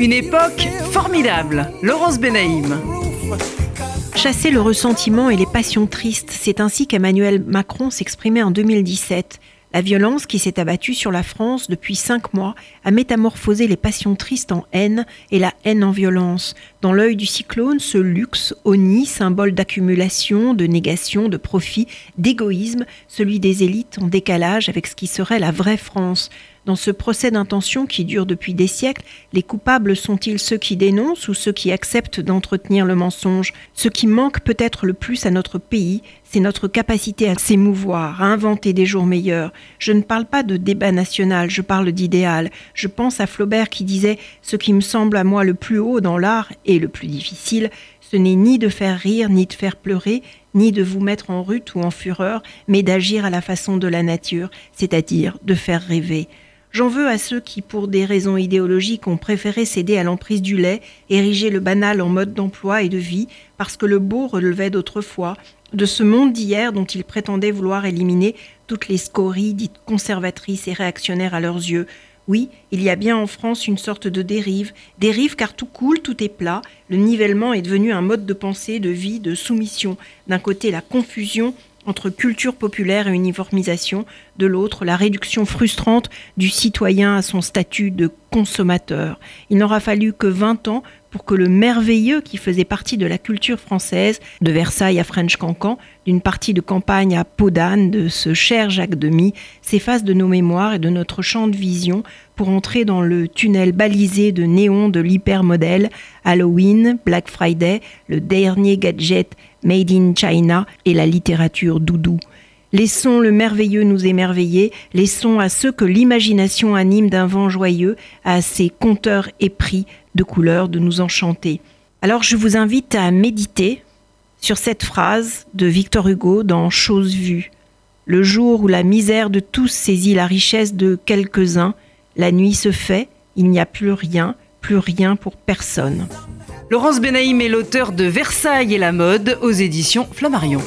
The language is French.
Une époque formidable. Laurence Benaïm. Chasser le ressentiment et les passions tristes, c'est ainsi qu'Emmanuel Macron s'exprimait en 2017. La violence qui s'est abattue sur la France depuis cinq mois a métamorphosé les passions tristes en haine et la haine en violence. Dans l'œil du cyclone, ce luxe, oni, symbole d'accumulation, de négation, de profit, d'égoïsme, celui des élites en décalage avec ce qui serait la vraie France. Dans ce procès d'intention qui dure depuis des siècles, les coupables sont-ils ceux qui dénoncent ou ceux qui acceptent d'entretenir le mensonge? Ce qui manque peut-être le plus à notre pays, c'est notre capacité à s'émouvoir, à inventer des jours meilleurs. Je ne parle pas de débat national, je parle d'idéal. Je pense à Flaubert qui disait Ce qui me semble à moi le plus haut dans l'art et le plus difficile, ce n'est ni de faire rire, ni de faire pleurer, ni de vous mettre en rute ou en fureur, mais d'agir à la façon de la nature, c'est-à-dire de faire rêver. J'en veux à ceux qui, pour des raisons idéologiques, ont préféré céder à l'emprise du lait, ériger le banal en mode d'emploi et de vie, parce que le beau relevait d'autrefois, de ce monde d'hier dont ils prétendaient vouloir éliminer toutes les scories dites conservatrices et réactionnaires à leurs yeux. Oui, il y a bien en France une sorte de dérive, dérive car tout coule, tout est plat, le nivellement est devenu un mode de pensée, de vie, de soumission. D'un côté la confusion entre culture populaire et uniformisation, de l'autre la réduction frustrante du citoyen à son statut de consommateur. Il n'aura fallu que 20 ans pour que le merveilleux qui faisait partie de la culture française, de Versailles à French Cancan, d'une partie de campagne à Podane, de ce cher Jacques Demy, s'efface de nos mémoires et de notre champ de vision pour entrer dans le tunnel balisé de néons de l'hypermodèle, Halloween, Black Friday, le dernier gadget Made in China et la littérature doudou. Laissons le merveilleux nous émerveiller, laissons à ceux que l'imagination anime d'un vent joyeux, à ces conteurs épris de couleurs, de nous enchanter. Alors je vous invite à méditer sur cette phrase de Victor Hugo dans Chose vue. Le jour où la misère de tous saisit la richesse de quelques-uns, la nuit se fait, il n'y a plus rien, plus rien pour personne. Laurence Benaïm est l'auteur de Versailles et la mode aux éditions Flammarion.